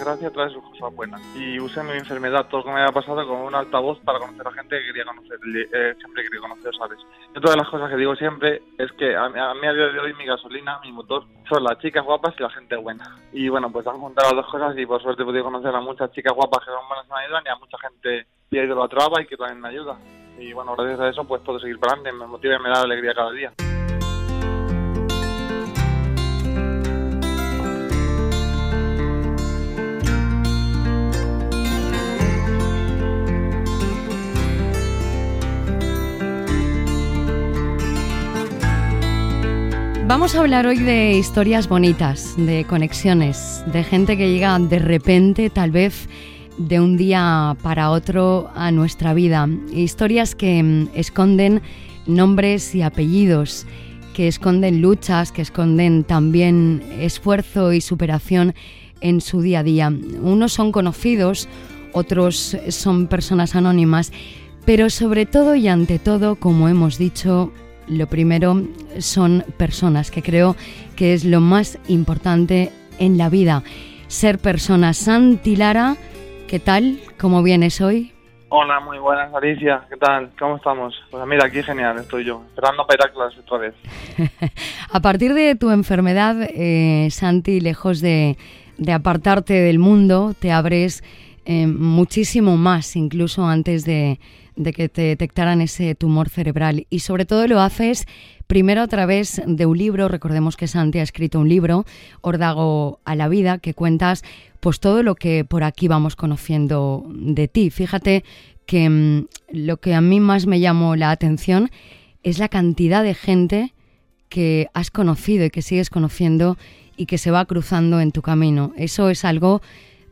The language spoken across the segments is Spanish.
desgracia trae sus cosas buenas. Y usé mi enfermedad, todo lo que me había pasado, como un altavoz para conocer a gente que quería conocer, eh, siempre quería conocer, ¿sabes? Y otra de las cosas que digo siempre es que a, a mí a día de hoy mi gasolina, mi motor, son las chicas guapas y la gente buena. Y bueno, pues han juntado las dos cosas y por suerte he podido conocer a muchas chicas guapas que son buenas y me ayudan y a mucha gente que ha ido la traba y que también me ayuda. Y bueno, gracias a eso pues puedo seguir para adelante, me motiva y me da alegría cada día. Vamos a hablar hoy de historias bonitas, de conexiones, de gente que llega de repente, tal vez de un día para otro a nuestra vida. Historias que mm, esconden nombres y apellidos, que esconden luchas, que esconden también esfuerzo y superación en su día a día. Unos son conocidos, otros son personas anónimas, pero sobre todo y ante todo, como hemos dicho, lo primero son personas, que creo que es lo más importante en la vida. Ser persona. Santi Lara, ¿qué tal? ¿Cómo vienes hoy? Hola, muy buenas, Alicia. ¿Qué tal? ¿Cómo estamos? Pues mira, aquí genial estoy yo, esperando para ir a clase otra vez. a partir de tu enfermedad, eh, Santi, lejos de, apartarte del mundo, te abres eh, muchísimo más, incluso antes de, que te detectaran ese tumor cerebral y sobre todo lo haces primero a través de un libro, recordemos que Santi ha escrito un libro, Ordago a la vida, que cuentas pues todo lo que por aquí vamos conociendo de ti. Fíjate que mm, lo que a mí más me llamó la atención es la cantidad de gente que has conocido y que sigues conociendo y que se va cruzando en tu camino. Eso es algo,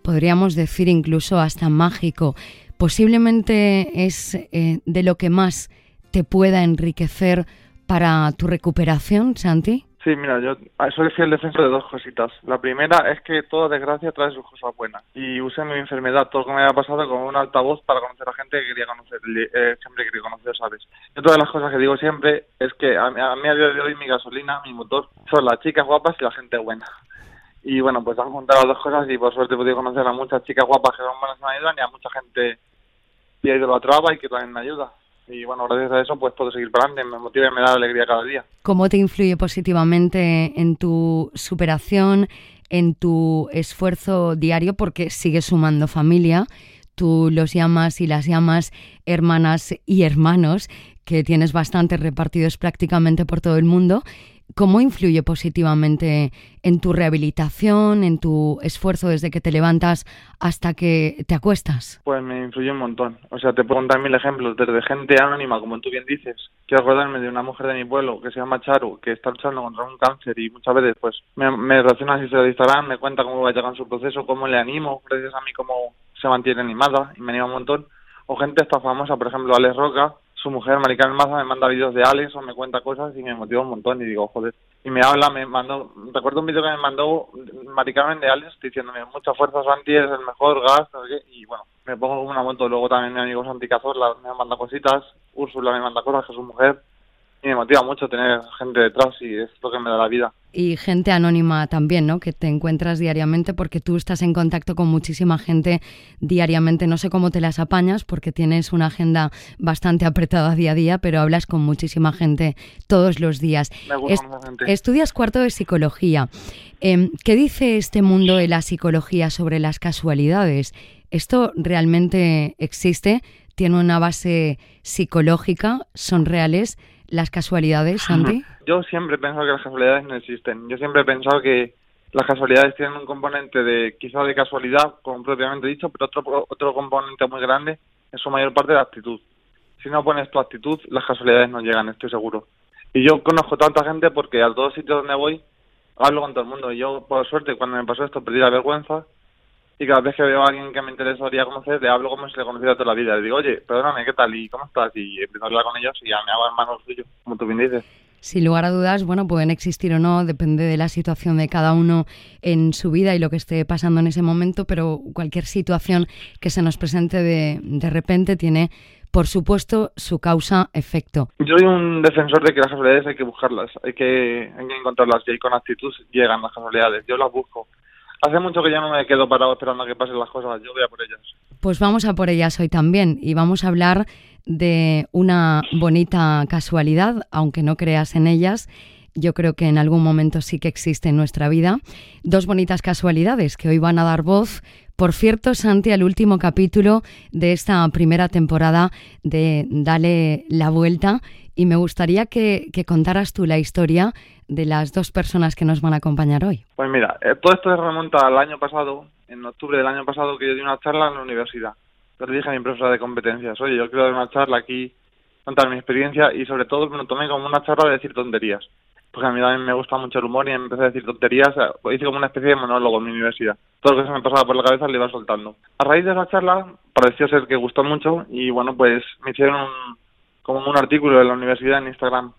podríamos decir incluso hasta mágico posiblemente es eh, de lo que más te pueda enriquecer para tu recuperación, Santi. Sí, mira, yo soy fiel defensor de dos cositas. La primera es que toda desgracia trae sus cosas buenas. Y usé mi enfermedad, todo lo que me había pasado, como un altavoz para conocer a gente que quería conocer, eh, siempre quería conocer, ¿sabes? Y otra de las cosas que digo siempre es que a, a mí a día de hoy mi gasolina, mi motor, son las chicas guapas y la gente buena. Y bueno, pues han juntado las dos cosas y por suerte he podido conocer a muchas chicas guapas que son buenas y me ayudan y a mucha gente y de la traba y que también me ayuda. Y bueno, gracias a eso pues puedo seguir para adelante, me motiva y me da alegría cada día. ¿Cómo te influye positivamente en tu superación, en tu esfuerzo diario? Porque sigues sumando familia, tú los llamas y las llamas hermanas y hermanos, que tienes bastante repartidos prácticamente por todo el mundo ¿Cómo influye positivamente en tu rehabilitación, en tu esfuerzo desde que te levantas hasta que te acuestas? Pues me influye un montón. O sea, te puedo contar mil ejemplos, desde gente anónima, como tú bien dices. Quiero acordarme de una mujer de mi pueblo que se llama Charu, que está luchando contra un cáncer y muchas veces pues me, me relaciona así de Instagram, me cuenta cómo va llegar en su proceso, cómo le animo, gracias a mí cómo se mantiene animada y me anima un montón. O gente esta famosa, por ejemplo, Alex Roca, su mujer, Maricarmen Maza, me manda vídeos de Alex o me cuenta cosas y me motiva un montón y digo, joder. Y me habla, me mandó, recuerdo un vídeo que me mandó Maricarmen de Alex diciéndome, mucha fuerza Santi, es el mejor gas, y bueno, me pongo como una moto. Luego también mi amigo Santi Cazorla me manda cositas, Úrsula me manda cosas, que es su mujer, y me motiva mucho tener gente detrás y es lo que me da la vida. Y gente anónima también, ¿no? Que te encuentras diariamente porque tú estás en contacto con muchísima gente diariamente. No sé cómo te las apañas porque tienes una agenda bastante apretada día a día, pero hablas con muchísima gente todos los días. Me gusta gente. Estudias cuarto de psicología. Em, ¿Qué dice este mundo de la psicología sobre las casualidades? ¿Esto realmente existe? ¿Tiene una base psicológica? ¿Son reales? Las casualidades, Santi? Yo siempre he pensado que las casualidades no existen. Yo siempre he pensado que las casualidades tienen un componente de quizá de casualidad, como propiamente dicho, pero otro otro componente muy grande es su mayor parte de actitud. Si no pones tu actitud, las casualidades no llegan, estoy seguro. Y yo conozco tanta gente porque a todos sitios donde voy hablo con todo el mundo. Y yo, por suerte, cuando me pasó esto, perdí la vergüenza y cada vez que veo a alguien que me interesaría conocer, le hablo como si le conociera toda la vida. Le digo, oye, perdóname, ¿qué tal? ¿Y cómo estás? Y empiezo a hablar con ellos y ya me hago hermano suyo, como tú bien dices. Sin lugar a dudas, bueno, pueden existir o no, depende de la situación de cada uno en su vida y lo que esté pasando en ese momento, pero cualquier situación que se nos presente de, de repente tiene, por supuesto, su causa-efecto. Yo soy un defensor de que las casualidades hay que buscarlas, hay que, hay que encontrarlas y ahí con actitud llegan las casualidades. Yo las busco hace mucho que ya no me quedo parado esperando a que pasen las cosas, yo voy a por ellas. Pues vamos a por ellas hoy también y vamos a hablar de una bonita casualidad, aunque no creas en ellas. Yo creo que en algún momento sí que existe en nuestra vida. Dos bonitas casualidades que hoy van a dar voz por cierto, Santi, al último capítulo de esta primera temporada de Dale la Vuelta y me gustaría que, contaras tú la historia de las dos personas que nos van a acompañar hoy. Pues mira, eh, todo esto se remonta al año pasado, en octubre del año pasado, que yo di una charla en la universidad. Yo le dije a mi profesora de competencias, oye, yo quiero dar una charla aquí, contar mi experiencia y sobre todo me lo tomé como una charla de decir tonterías porque a mí también me gusta mucho el humor y empecé a decir tonterías, hice como una especie de monólogo en mi universidad. Todo lo que se me pasaba por la cabeza le iba soltando. A raíz de esa charla pareció ser que gustó mucho y bueno, pues me hicieron como un artículo de la universidad en Instagram.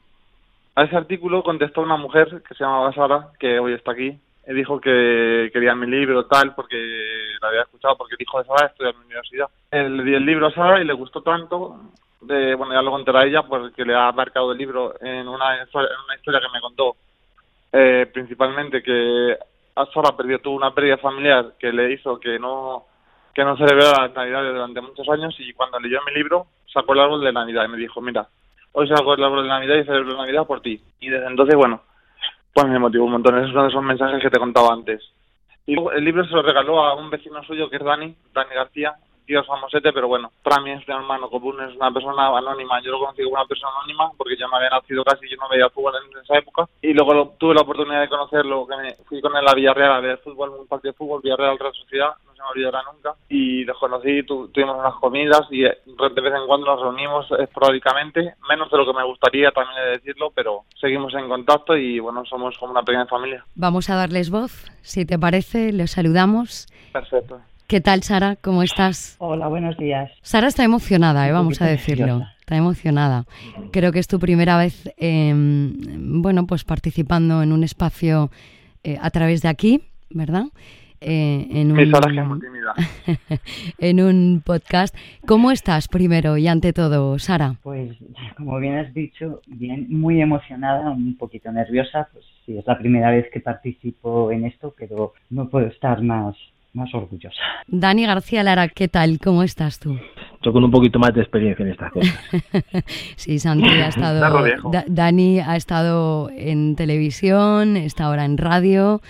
A ese artículo contestó una mujer que se llamaba Sara, que hoy está aquí, y dijo que quería mi libro tal porque la había escuchado porque dijo de Sara estudiar en mi universidad. Le di el libro a Sara y le gustó tanto de, bueno, ya lo contará ella, porque le ha marcado el libro en una, en una historia que me contó, eh, principalmente que Sara perdió, tuvo una pérdida familiar que le hizo que no que no celebrara las Navidades durante muchos años y cuando leyó mi libro sacó el árbol de Navidad y me dijo, mira, hoy saco el árbol de Navidad y celebro Navidad por ti. Y desde entonces, bueno, pues me motivó un montón. Esos son esos mensajes que te contaba antes. Y el libro se lo regaló a un vecino suyo que es Dani, Dani García, tío famosete, pero bueno, para mí es un hermano común, es una persona anónima. Yo lo conocí como una persona anónima porque yo no había nacido casi, yo no veía fútbol en esa época. Y luego tuve la oportunidad de conocerlo, que me fui con él a Villarreal a ver fútbol, un partido de fútbol, Villarreal Real Sociedad, no se me olvidará nunca. Y los conocí, tuvimos unas comidas y eh, de vez en cuando nos reunimos esporádicamente, menos de lo que me gustaría también de decirlo, pero seguimos en contacto y bueno, somos como una pequeña familia. Vamos a darles voz, si te parece, les saludamos. Perfecto. ¿Qué tal, Sara? ¿Cómo estás? Hola, buenos días. Sara está emocionada, ¿eh? vamos a decirlo. Está emocionada. Creo que es tu primera vez, em, bueno, pues participando en un espacio eh, a través de aquí, ¿verdad? Eh, en, un, en un podcast. ¿Cómo estás primero y ante todo, Sara? Pues, como bien has dicho, bien, muy emocionada, un poquito nerviosa. Pues sí, es la primera vez que participo en esto, pero no puedo estar más más orgullosa. Dani García Lara, ¿qué tal? ¿Cómo estás tú? Yo con un poquito más de experiencia en estas cosas. sí, Santi ha estado... Dani ha estado en televisión, está ahora en radio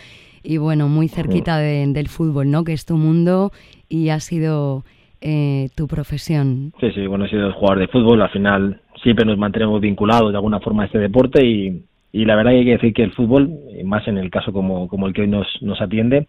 y bueno, muy cerquita del fútbol, ¿no? Que es tu mundo y ha sido eh, tu profesión. Sí, sí, bueno, he sido jugador de fútbol, al final siempre nos mantenemos vinculados de alguna forma a este deporte y, y la verdad que hay que decir que el fútbol, más en el caso como, como el que hoy nos, nos atiende,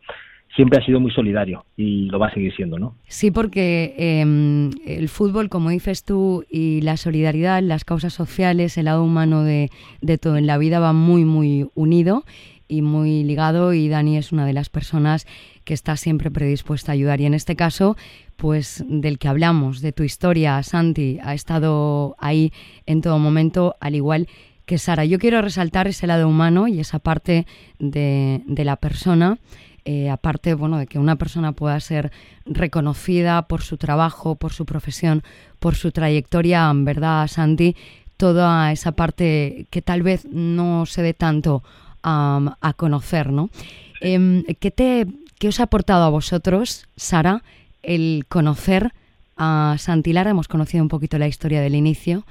siempre ha sido muy solidario y lo va a seguir siendo, ¿no? Sí, porque em, el fútbol, como dices tú, y la solidaridad, las causas sociales, el lado humano de, de todo en la vida va muy, muy unido y muy ligado y Dani es una de las personas que está siempre predispuesta a ayudar y en este caso pues del que hablamos, de tu historia, Santi, ha estado ahí en todo momento, al igual que Sara. Yo quiero resaltar ese lado humano y esa parte de, de la persona eh, aparte bueno, de que una persona pueda ser reconocida por su trabajo, por su profesión, por su trayectoria, verdad, Santi, toda esa parte que tal vez no se dé tanto a conocer, ¿no? Em, ¿qué, te, ¿Qué os ha aportado a vosotros, Sara, el conocer a Santi Lara? Hemos conocido un poquito la historia del inicio.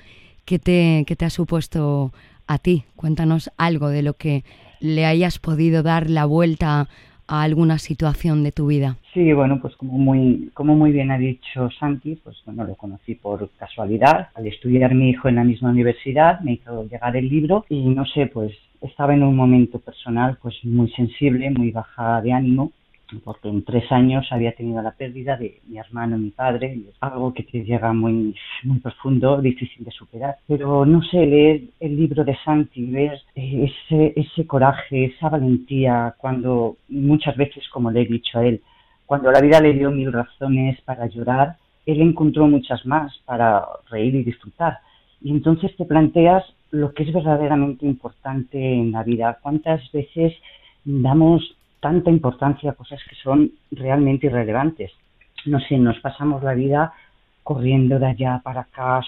¿Qué te, qué te ha supuesto a ti? Cuéntanos algo de lo que le hayas podido dar la vuelta a alguna situación de tu vida? Sí, bueno, pues como muy, como muy bien ha dicho Santi, pues bueno, lo conocí por casualidad. Al estudiar mi hijo en la misma universidad, me hizo llegar el libro y no sé, pues estaba en un momento personal pues muy sensible, muy baja de ánimo porque en tres años había tenido la pérdida de mi hermano y mi padre, y es algo que te llega muy, muy profundo, difícil de superar. Pero no sé, leer el libro de Santi, ver eh, ese, ese coraje, esa valentía, cuando muchas veces, como le he dicho a él, cuando la vida le dio mil razones para llorar, él encontró muchas más para reír y disfrutar. Y entonces te planteas lo que es verdaderamente importante en la vida. ¿Cuántas veces damos tanta importancia a cosas que son realmente irrelevantes. No sé, nos pasamos la vida corriendo de allá para acá,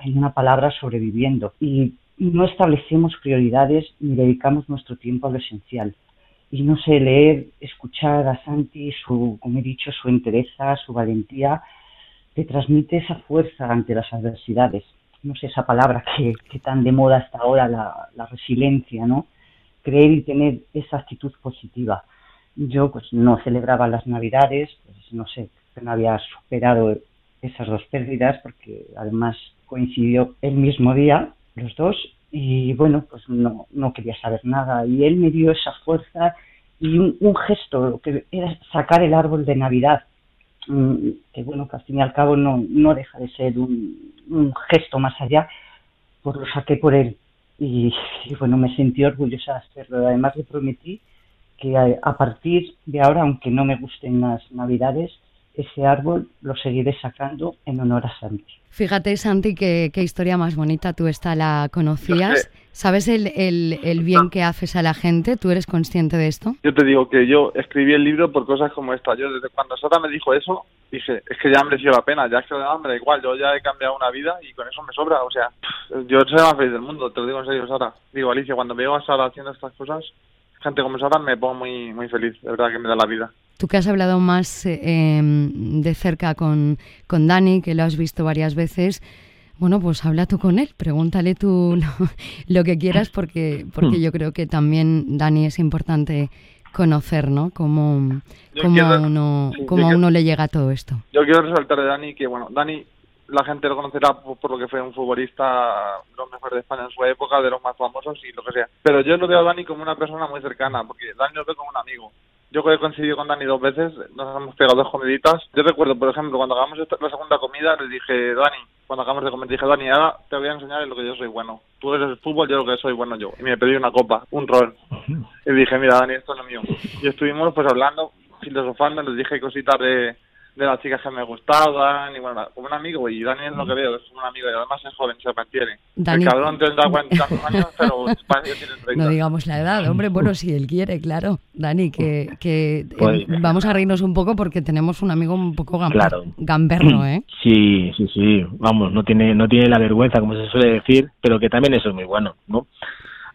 en una palabra, sobreviviendo. Y no establecemos prioridades ni dedicamos nuestro tiempo a lo esencial. y no sé, leer, escuchar a Santi, su, como he dicho, su entereza, su valentía, te transmite esa fuerza ante las adversidades. No sé, esa palabra que, que tan de moda hasta ahora, la, la resiliencia, ¿no? Creer y tener esa actitud positiva. Yo pues no celebraba las navidades, pues no sé, no había superado esas dos pérdidas porque además coincidió el mismo día los dos y bueno pues no, no quería saber nada y él me dio esa fuerza y un, gesto que era sacar el árbol de Navidad mm, que bueno que al fin y al cabo no, no deja de ser un, un gesto más allá pues lo saqué por él y, bueno me sentí orgullosa de hacerlo además le prometí que a partir de ahora aunque no me gusten las navidades ese árbol lo seguiré sacando en honor a Santi. Fíjate, Santi, qué, historia más bonita. Tú esta la conocías. ¿Sabes el, el, bien que haces a la gente? ¿Tú eres consciente de esto? Yo te digo que yo escribí el libro por cosas como esta. Yo desde cuando Sara me dijo eso, dije, es que ya me mereció la pena. Ya es que me da igual. Yo ya he cambiado una vida y con eso me sobra. O sea, yo soy más feliz del mundo. Te lo digo en serio, Sara. Digo, Alicia, cuando veo a Sara haciendo estas cosas, gente como Sara me pongo muy, muy feliz. De verdad que me da la vida. Tú que has hablado más eh, em, de cerca con, con Dani, que lo has visto varias veces, bueno, pues habla tú con él, pregúntale tú lo, que quieras, porque, porque yo creo que también Dani es importante conocer, ¿no? Cómo, cómo, a uno, cómo uno le llega todo esto. Yo quiero resaltar de Dani que, bueno, Dani, la gente lo conocerá por, lo que fue un futbolista, lo mejor de España en su época, de los más famosos y lo que sea. Pero yo lo veo a Dani como una persona muy cercana, porque Dani lo ve como un amigo. Yo que he coincidido con Dani dos veces, nos hemos pegado dos comiditas. Yo recuerdo, por ejemplo, cuando hagamos la segunda comida, le dije, Dani, cuando acabamos de comer, dije, Dani, ahora te voy a enseñar en lo que yo soy bueno. Tú eres el fútbol, yo lo que soy bueno yo. Y me pedí una copa, un rol. Y dije, mira, Dani, esto es lo mío. Y estuvimos pues hablando, filosofando, les dije cositas de, de las chicas que me gustaban y bueno, como un amigo y Daniel lo que veo es un amigo y además es joven, se mantiene. Dani... El cabrón tendrá 40 años, pero tiene 30. No digamos la edad, hombre, bueno, si él quiere, claro. Dani, que, que eh, pues, vamos a reírnos un poco porque tenemos un amigo un poco gamberro, ¿eh? Sí, sí, sí, vamos, no tiene, no tiene la vergüenza, como se suele decir, pero que también eso es muy bueno, ¿no?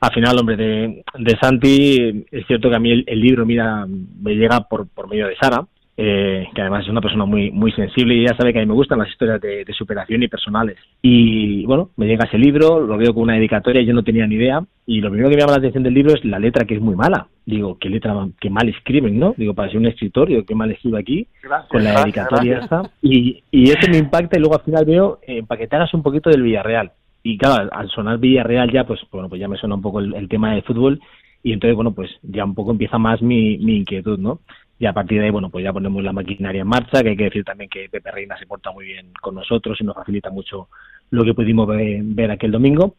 al final, hombre, de, de Santi, es cierto que a mí el, el libro, mira, me llega por, por medio de Sara, eh, que además es una persona muy muy sensible y ya sabe que a mí me gustan las historias de, superación y personales. Y bueno, me llega ese libro, lo veo con una dedicatoria, yo no tenía ni idea, y lo primero que me llama la atención del libro es la letra que es muy mala. Digo, qué letra, qué mal escriben, ¿no? Digo, para ser un escritor, digo, qué mal escribo aquí, con la dedicatoria esta. Y, y eso me impacta y luego al final veo, eh, para que te hagas un poquito del Villarreal. Y claro, al sonar Villarreal ya, pues bueno, pues ya me suena un poco el, el tema de fútbol y entonces, bueno, pues ya un poco empieza más mi, mi inquietud, ¿no? Y a partir de ahí, bueno, pues ya ponemos la maquinaria en marcha, que hay que decir también que Pepe Reina se porta muy bien con nosotros y nos facilita mucho lo que pudimos ver, aquel domingo.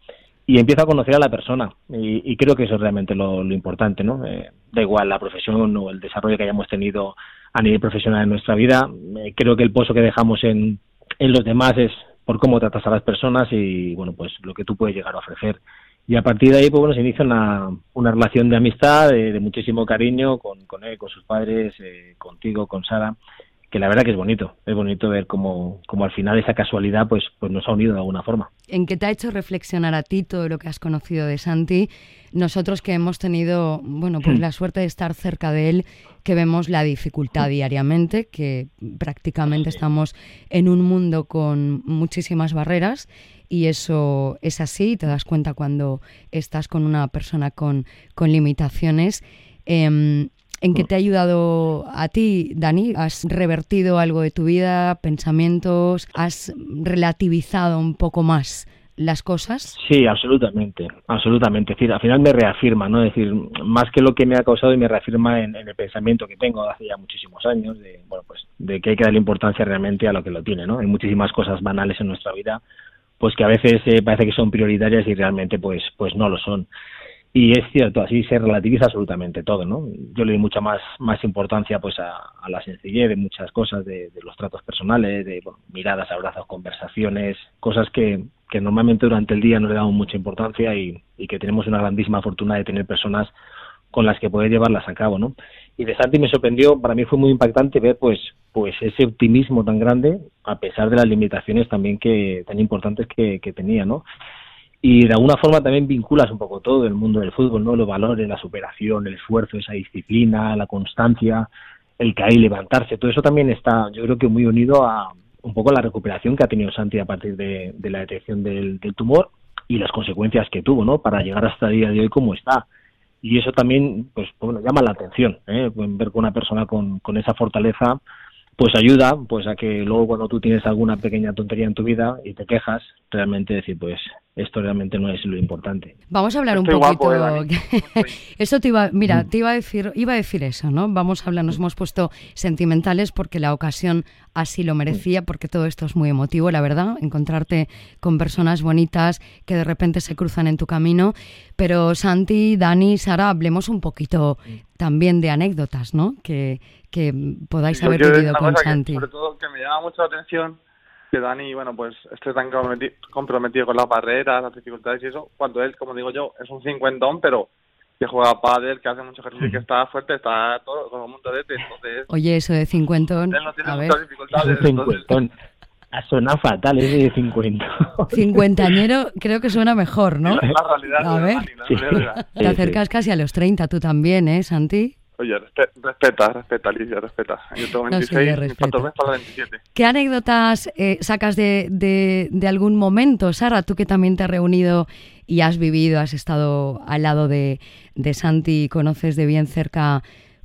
Y empieza a conocer a la persona. Y, creo que eso es realmente lo, importante, ¿no? Eh, da igual la profesión o el desarrollo que hayamos tenido a nivel profesional en nuestra vida, eh, creo que el pozo que dejamos en, en los demás es por cómo tratas a las personas y, bueno, pues lo que tú puedes llegar a ofrecer y a partir de ahí, pues bueno, se inicia una, una relación de amistad, de, muchísimo cariño con, con, él, con sus padres, eh, contigo, con Sara, que la verdad que es bonito, es bonito ver cómo, cómo, al final esa casualidad pues, pues nos ha unido de alguna forma. ¿En qué te ha hecho reflexionar a ti todo lo que has conocido de Santi? Nosotros que hemos tenido, bueno, pues la suerte de estar cerca de él, que vemos la dificultad diariamente, que prácticamente estamos en un mundo con muchísimas barreras y eso es así, te das cuenta cuando estás con una persona con, con limitaciones. Em, ¿En qué te ha ayudado a ti, Dani? ¿Has revertido algo de tu vida, pensamientos? ¿Has relativizado un poco más las cosas? Sí, absolutamente, absolutamente. Es decir, al final me reafirma, ¿no? Es decir, más que lo que me ha causado y me reafirma en, el pensamiento que tengo hace ya muchísimos años, de, bueno, pues, de que hay que darle importancia realmente a lo que lo tiene, ¿no? Hay muchísimas cosas banales en nuestra vida pues que a veces eh, parece que son prioritarias y realmente pues pues no lo son y es cierto así se relativiza absolutamente todo no yo le doy mucha más más importancia pues a, la sencillez de muchas cosas de, los tratos personales de miradas abrazos conversaciones cosas que, que normalmente durante el día no le damos mucha importancia y, y que tenemos una grandísima fortuna de tener personas con las que poder llevarlas a cabo, ¿no? Y de Santi me sorprendió, para mí fue muy impactante ver, pues, pues ese optimismo tan grande, a pesar de las limitaciones también que tan importantes que, tenía, ¿no? Y de alguna forma también vinculas un poco todo el mundo del fútbol, ¿no? Los valores, la superación, el esfuerzo, esa disciplina, la constancia, el caer y levantarse, todo eso también está, yo creo que muy unido a un poco la recuperación que ha tenido Santi a partir de, la detección del, tumor y las consecuencias que tuvo, ¿no? Para llegar hasta el día de hoy como está. Y eso también, pues, bueno, llama la atención, ¿eh? Ver con una persona con, con esa fortaleza, pues ayuda pues a que luego cuando tú tienes alguna pequeña tontería en tu vida y te quejas, realmente decir, pues esto realmente no es lo importante. Vamos a hablar un poquito. ¿eh, eso te iba, mira, mm. te iba a decir, iba a decir eso, ¿no? Vamos a hablar, nos hemos puesto sentimentales porque la ocasión así lo merecía, mm. porque todo esto es muy emotivo, la verdad, encontrarte con personas bonitas que de repente se cruzan en tu camino. Pero Santi, Dani, Sara, hablemos un poquito mm. También de anécdotas, ¿no? Que, que podáis haber vivido con Santi. sobre todo que me llama mucho la atención que Dani, bueno, pues esté tan comprometido con las barreras, las dificultades y eso, cuando él, como digo yo, es un cincuentón, pero que juega pádel, que hace mucho ejercicio y que está fuerte, está todo, como un torete, entonces... Oye, eso de cincuentón, él no tiene muchas dificultades, cincuentón. Suena fatal ese de cincuenta. Cincuentañero creo que suena mejor, ¿no? La realidad. A ver, te acercas casi a los 30 tú también, ¿eh, Santi? Oye, respeta, respeta, Alicia, respeta. Yo tengo 26, no para 27. ¿Qué anécdotas eh, sacas de, de, algún momento, Sara? Tú que también te has reunido y has vivido, has estado al lado de, de Santi, conoces de bien cerca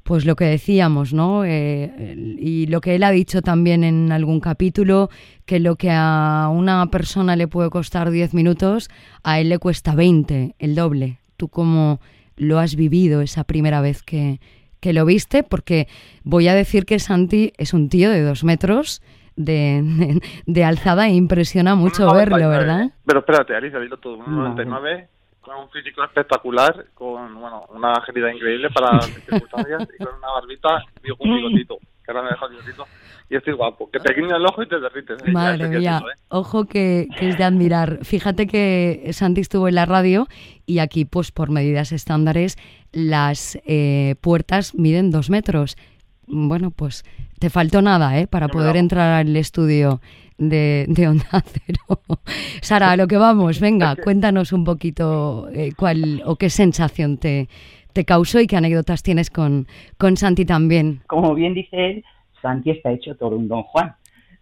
pues lo que decíamos, ¿no? Eh, y lo que él ha dicho también en algún capítulo, que lo que a una persona le puede costar 10 minutos, a él le cuesta 20, el doble. ¿Tú cómo lo has vivido esa primera vez que, que lo viste, porque voy a decir que Santi es un tío de dos metros de, de, alzada e impresiona mucho verlo, ¿verdad? Pero espérate, Alicia, dilo todo. 1,99 con un físico espectacular, con bueno, una agilidad increíble para las circunstancias y con una barbita y un bigotito, que ahora me deja el bigotito y estoy guapo. Que te guiña el ojo y te derrites. ¿eh? Madre mía, ¿eh? ojo que, que, es de admirar. Fíjate que Santi estuvo en la radio y aquí, pues por medidas estándares, las eh, puertas miden dos metros. Bueno, pues te faltó nada, ¿eh? Para poder entrar al estudio de, de Onda Cero. Sara, a lo que vamos, venga, cuéntanos un poquito cuál o qué sensación te, te causó y qué anécdotas tienes con, con Santi también. Como bien dice él, Santi está hecho todo un don Juan.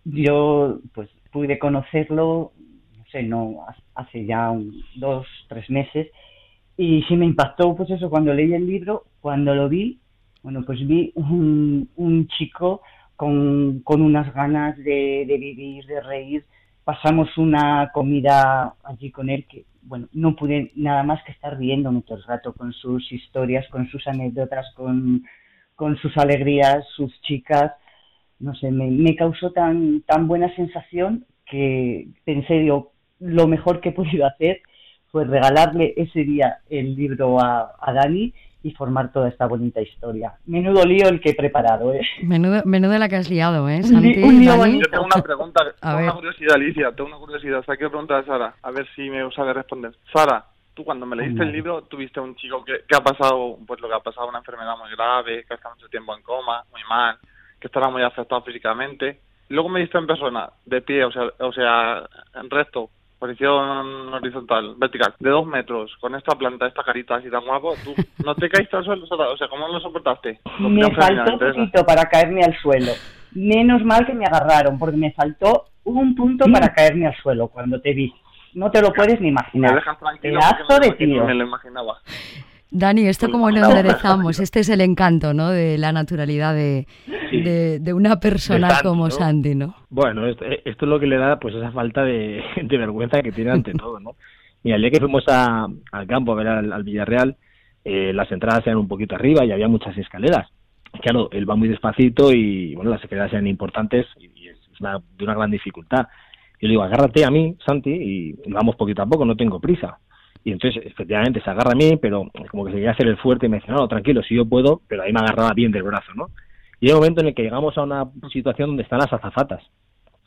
Yo pues pude conocerlo, no sé, no hace ya un, dos, tres meses y sí me impactó pues eso cuando leí el libro, cuando lo vi, bueno pues vi un, un chico con, con, unas ganas de, de vivir, de reír, pasamos una comida allí con él que, bueno, no pude nada más que estar riendo todo el rato con sus historias, con sus anécdotas, con, con sus alegrías, sus chicas. No sé, me, causó tan, tan buena sensación que pensé, yo, lo mejor que he podido hacer fue regalarle ese día el libro a, Dani y formar toda esta bonita historia. Menudo lío el que he preparado, ¿eh? Menudo, menudo la que has liado, ¿eh, Santi? Un lío Yo tengo una pregunta, tengo una curiosidad, Alicia, tengo una curiosidad. O sea, quiero preguntar a Sara, a ver si me sabe responder. Sara, tú cuando me leíste el libro, tuviste un chico que, que ha pasado, pues lo que ha pasado, una enfermedad muy grave, que ha estado mucho tiempo en coma, muy mal, que estará muy afectado físicamente. Luego me diste en persona, de pie, o sea, o sea, en recto, posición horizontal, vertical, de dos metros, con esta planta, esta carita así tan guapo, tú no te caíste al suelo, o sea, ¿cómo lo soportaste? me faltó poquito para caerme al suelo. Menos mal que me agarraron, porque me faltó un punto para caerme al suelo cuando te vi. No te lo puedes ni imaginar. Me dejas tranquilo. de tío. Me lo imaginaba. Dani, ¿esto cómo lo enderezamos? Este es el encanto, ¿no? De la naturalidad de, de, una persona como Sandy, ¿no? Bueno, esto, es lo que le da pues esa falta de, vergüenza que tiene ante todo, ¿no? Y al día que fuimos al campo a ver al, Villarreal, eh, las entradas eran un poquito arriba y había muchas escaleras. Claro, él va muy despacito y, bueno, las escaleras eran importantes y, es de una gran dificultad. Yo le digo, agárrate a mí, Santi, y vamos poquito a poco, no tengo prisa. Y entonces, efectivamente, se agarra a mí, pero como que se quería hacer el fuerte y me dice, no, tranquilo, si yo puedo, pero ahí me agarraba bien del brazo, ¿no? Y hay un momento en el que llegamos a una situación donde están las azafatas.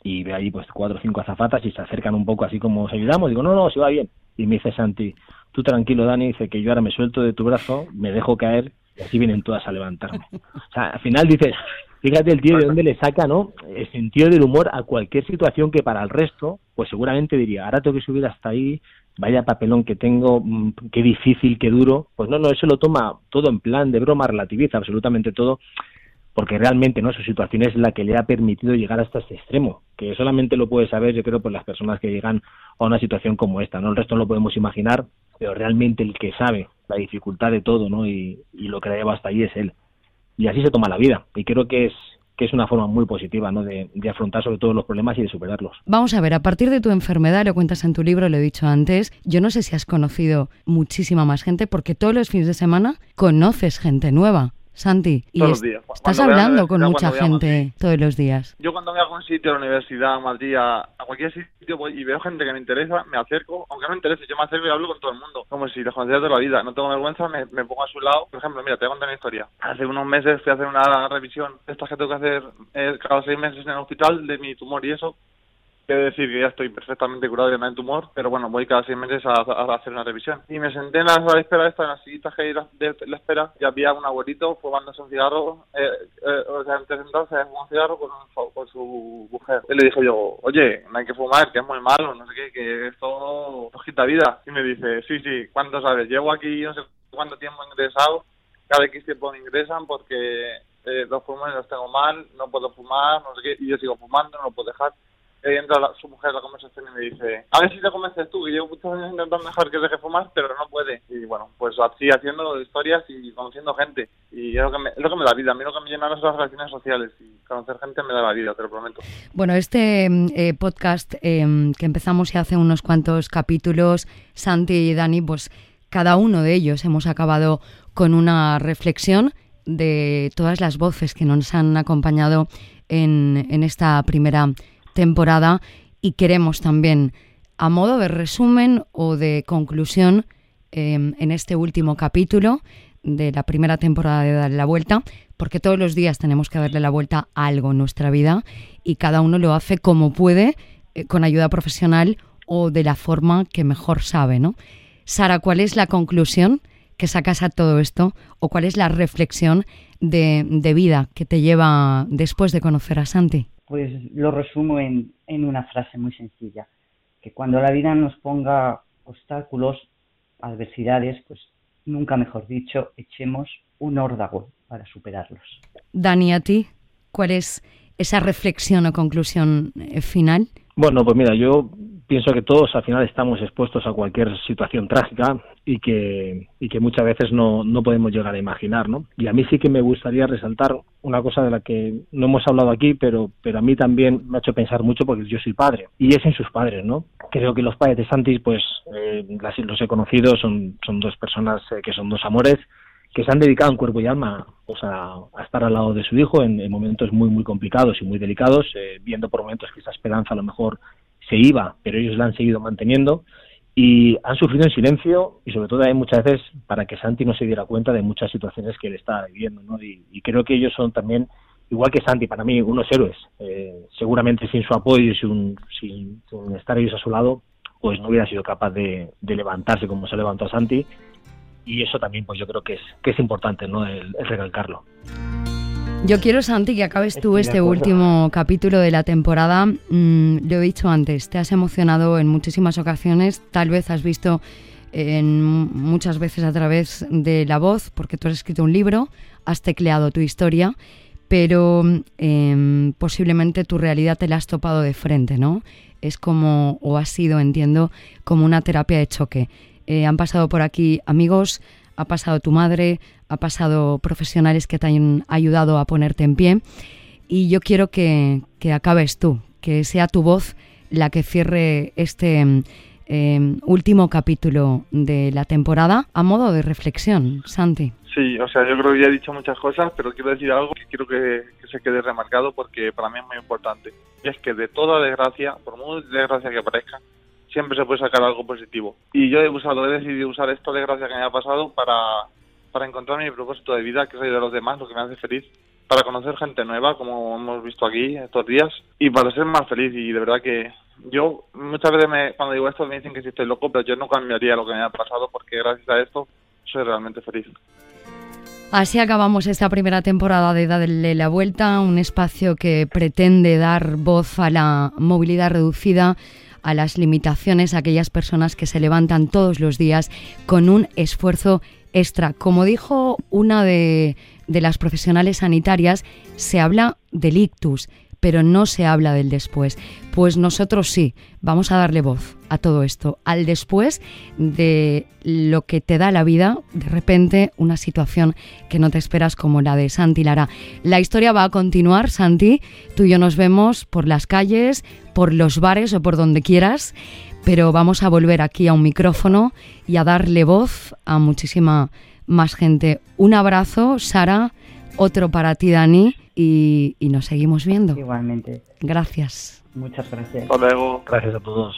Y ve ahí pues cuatro o cinco azafatas y se acercan un poco así como os ayudamos. Digo, no, no, si va bien. Y me dice Santi, tú tranquilo, Dani, dice que yo ahora me suelto de tu brazo, me dejo caer y así vienen todas a levantarme. O sea, al final dices, fíjate el tío de dónde le saca, ¿no? El sentido del humor a cualquier situación que para el resto pues seguramente diría, ahora tengo que subir hasta ahí, vaya papelón que tengo, mm, qué difícil, qué duro. Pues no, no, eso lo toma todo en plan de broma, relativiza absolutamente todo, porque realmente no su situación es la que le ha permitido llegar hasta este extremo, que solamente lo puede saber, yo creo, por las personas que llegan a una situación como esta, ¿no? El resto no lo podemos imaginar, pero realmente el que sabe la dificultad de todo, ¿no? Y, y lo que la lleva hasta ahí es él. Y así se toma la vida, y creo que es que es una forma muy positiva ¿no? de, afrontar sobre todo los problemas y de superarlos. Vamos a ver, a partir de tu enfermedad, lo cuentas en tu libro, lo he dicho antes, yo no sé si has conocido muchísima más gente porque todos los fines de semana conoces gente nueva. Santi, y todos los días. estás hablando con mucha gente todos los días. Yo cuando voy a algún sitio, a la universidad, a Madrid, a, cualquier sitio y veo gente que me interesa, me acerco, aunque no me interese, yo me acerco y hablo con todo el mundo, como si les conociera de la vida. No tengo vergüenza, me, pongo a su lado. Por ejemplo, mira, te voy a contar una historia. Hace unos meses fui a hacer una revisión, estas que tengo que hacer eh, cada seis meses en el hospital de mi tumor y eso, Quiero decir que ya estoy perfectamente curado de un tumor, pero bueno, voy cada seis meses a, hacer una revisión. Y me senté en la sala de espera, esta, en las sillitas que hay de la espera, y había un abuelito fumándose un cigarro, eh, eh, o sea, antes de sentarse, un cigarro con, con su mujer. Y le dije yo, oye, no hay que fumar, que es muy malo, no sé qué, que esto nos quita vida. Y me dice, sí, sí, ¿cuánto sabes? Llevo aquí no sé cuánto tiempo ingresado, cada X tiempo me ingresan porque eh, los pulmones los tengo mal, no puedo fumar, no sé qué, y yo sigo fumando, no lo puedo dejar entra su mujer a la conversación y me dice, a ver si te convences tú, que llevo muchos años intentando dejar que deje fumar, pero no puede. Y bueno, pues así haciendo historias y conociendo gente. Y es lo que me, es lo que me da vida. A mí lo que me llena son las relaciones sociales y conocer gente me da la vida, te lo prometo. Bueno, este eh, podcast eh, que empezamos ya hace unos cuantos capítulos, Santi y Dani, pues cada uno de ellos hemos acabado con una reflexión de todas las voces que nos han acompañado en, en esta primera temporada y queremos también, a modo de resumen o de conclusión, em, en este último capítulo de la primera temporada de Darle la Vuelta, porque todos los días tenemos que darle la vuelta a algo en nuestra vida y cada uno lo hace como puede, eh, con ayuda profesional o de la forma que mejor sabe, ¿no? Sara, ¿cuál es la conclusión que sacas a todo esto o cuál es la reflexión de, de vida que te lleva después de conocer a Santi? Pues lo resumo en, en una frase muy sencilla, que cuando la vida nos ponga obstáculos, adversidades, pues nunca mejor dicho, echemos un órdago para superarlos. Dani, a ti, ¿cuál es esa reflexión o conclusión eh, final? Bueno, pues mira, yo pienso que todos al final estamos expuestos a cualquier situación trágica y que, y que muchas veces no, no podemos llegar a imaginar, ¿no? Y a mí sí que me gustaría resaltar una cosa de la que no hemos hablado aquí, pero, pero a mí también me ha hecho pensar mucho porque yo soy padre, y es en sus padres, ¿no? Creo que los padres de Santis, pues eh, los he conocido, son, son dos personas eh, que son dos amores, que se han dedicado en cuerpo y alma pues, a, estar al lado de su hijo en, momentos muy, muy complicados y muy delicados, eh, viendo por momentos que esa esperanza a lo mejor se iba, pero ellos la han seguido manteniendo y han sufrido en silencio y sobre todo hay muchas veces para que Santi no se diera cuenta de muchas situaciones que él está viviendo, ¿no? Y, creo que ellos son también, igual que Santi, para mí, unos héroes. Eh, seguramente sin su apoyo y sin, sin, estar ellos a su lado, pues no hubiera sido capaz de, levantarse como se levantó Santi y eso también pues yo creo que es, que es importante, ¿no? el recalcarlo. Yo quiero, Santi, que acabes tú este último capítulo de la temporada. Mm, lo he dicho antes, te has emocionado en muchísimas ocasiones, tal vez has visto en muchas veces a través de la voz, porque tú has escrito un libro, has tecleado tu historia, pero em, posiblemente tu realidad te la has topado de frente, ¿no? Es como, o ha sido, entiendo, como una terapia de choque. Eh, han pasado por aquí amigos, ha pasado tu madre, ha pasado profesionales que te han ayudado a ponerte en pie y yo quiero que, acabes tú, que sea tu voz la que cierre este em, último capítulo de la temporada a modo de reflexión, Santi. Sí, o sea, yo creo que ya he dicho muchas cosas, pero quiero decir algo que quiero que, que se quede remarcado porque para mí es muy importante. Y es que de toda desgracia, por muy desgracia que parezca, siempre se puede sacar algo positivo. Y yo he usado, he decidido usar esta desgracia que me ha pasado para, para encontrar mi propósito de vida, que es ayudar a los demás, lo que me hace feliz, para conocer gente nueva, como hemos visto aquí estos días, y para ser más feliz. Y de verdad que yo muchas veces me, cuando digo esto me dicen que si estoy loco, pero yo no cambiaría lo que me ha pasado porque gracias a esto soy realmente feliz. Así acabamos esta primera temporada de Darle la Vuelta, un espacio que pretende dar voz a la movilidad reducida a las limitaciones a aquellas personas que se levantan todos los días con un esfuerzo extra. Como dijo una de, de las profesionales sanitarias, se habla del ictus, pero no se habla del después. Pues nosotros sí, vamos a darle voz a todo esto, al después de lo que te da la vida, de repente una situación que no te esperas como la de Santi Lara. La historia va a continuar, Santi, tú y yo nos vemos por las calles, por los bares o por donde quieras, pero vamos a volver aquí a un micrófono y a darle voz a muchísima más gente. Un abrazo, Sara, otro para ti, Dani y, nos seguimos viendo. Igualmente. Gracias. Muchas gracias. Hasta luego. Gracias a todos.